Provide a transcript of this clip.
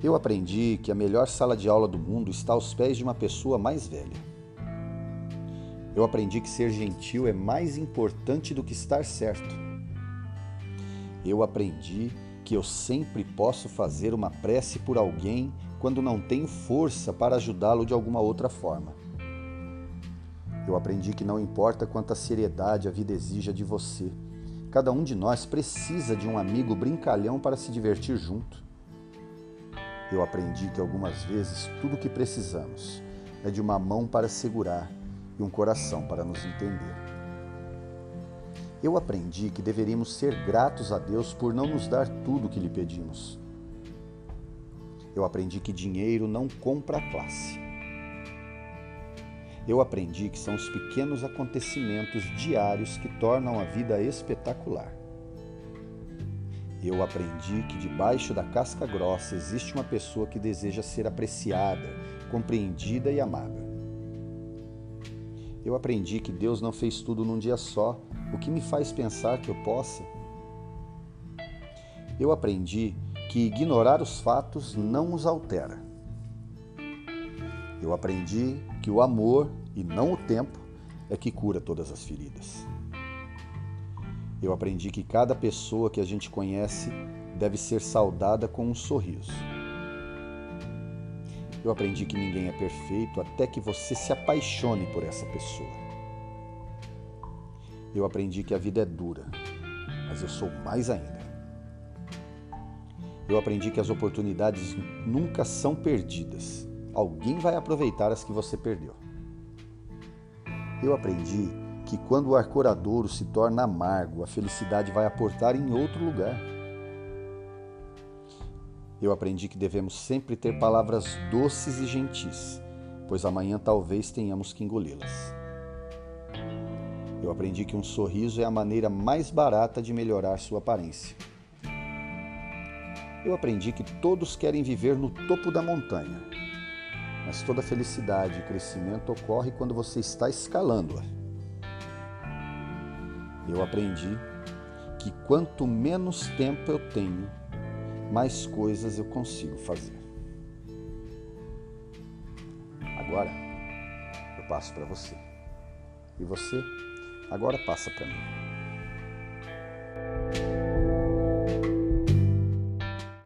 Eu aprendi que a melhor sala de aula do mundo está aos pés de uma pessoa mais velha. Eu aprendi que ser gentil é mais importante do que estar certo. Eu aprendi que eu sempre posso fazer uma prece por alguém quando não tenho força para ajudá-lo de alguma outra forma. Eu aprendi que não importa quanta seriedade a vida exija de você, cada um de nós precisa de um amigo brincalhão para se divertir junto. Eu aprendi que algumas vezes tudo o que precisamos é de uma mão para segurar e um coração para nos entender. Eu aprendi que deveríamos ser gratos a Deus por não nos dar tudo o que lhe pedimos. Eu aprendi que dinheiro não compra a classe. Eu aprendi que são os pequenos acontecimentos diários que tornam a vida espetacular. Eu aprendi que debaixo da casca grossa existe uma pessoa que deseja ser apreciada, compreendida e amada. Eu aprendi que Deus não fez tudo num dia só, o que me faz pensar que eu possa. Eu aprendi que ignorar os fatos não os altera. Eu aprendi que o amor e não o tempo é que cura todas as feridas. Eu aprendi que cada pessoa que a gente conhece deve ser saudada com um sorriso. Eu aprendi que ninguém é perfeito até que você se apaixone por essa pessoa. Eu aprendi que a vida é dura, mas eu sou mais ainda. Eu aprendi que as oportunidades nunca são perdidas. Alguém vai aproveitar as que você perdeu. Eu aprendi que quando o arcoradouro se torna amargo, a felicidade vai aportar em outro lugar. Eu aprendi que devemos sempre ter palavras doces e gentis, pois amanhã talvez tenhamos que engoli-las. Eu aprendi que um sorriso é a maneira mais barata de melhorar sua aparência. Eu aprendi que todos querem viver no topo da montanha, mas toda felicidade e crescimento ocorre quando você está escalando-a eu aprendi que quanto menos tempo eu tenho, mais coisas eu consigo fazer. Agora eu passo para você. E você agora passa para mim.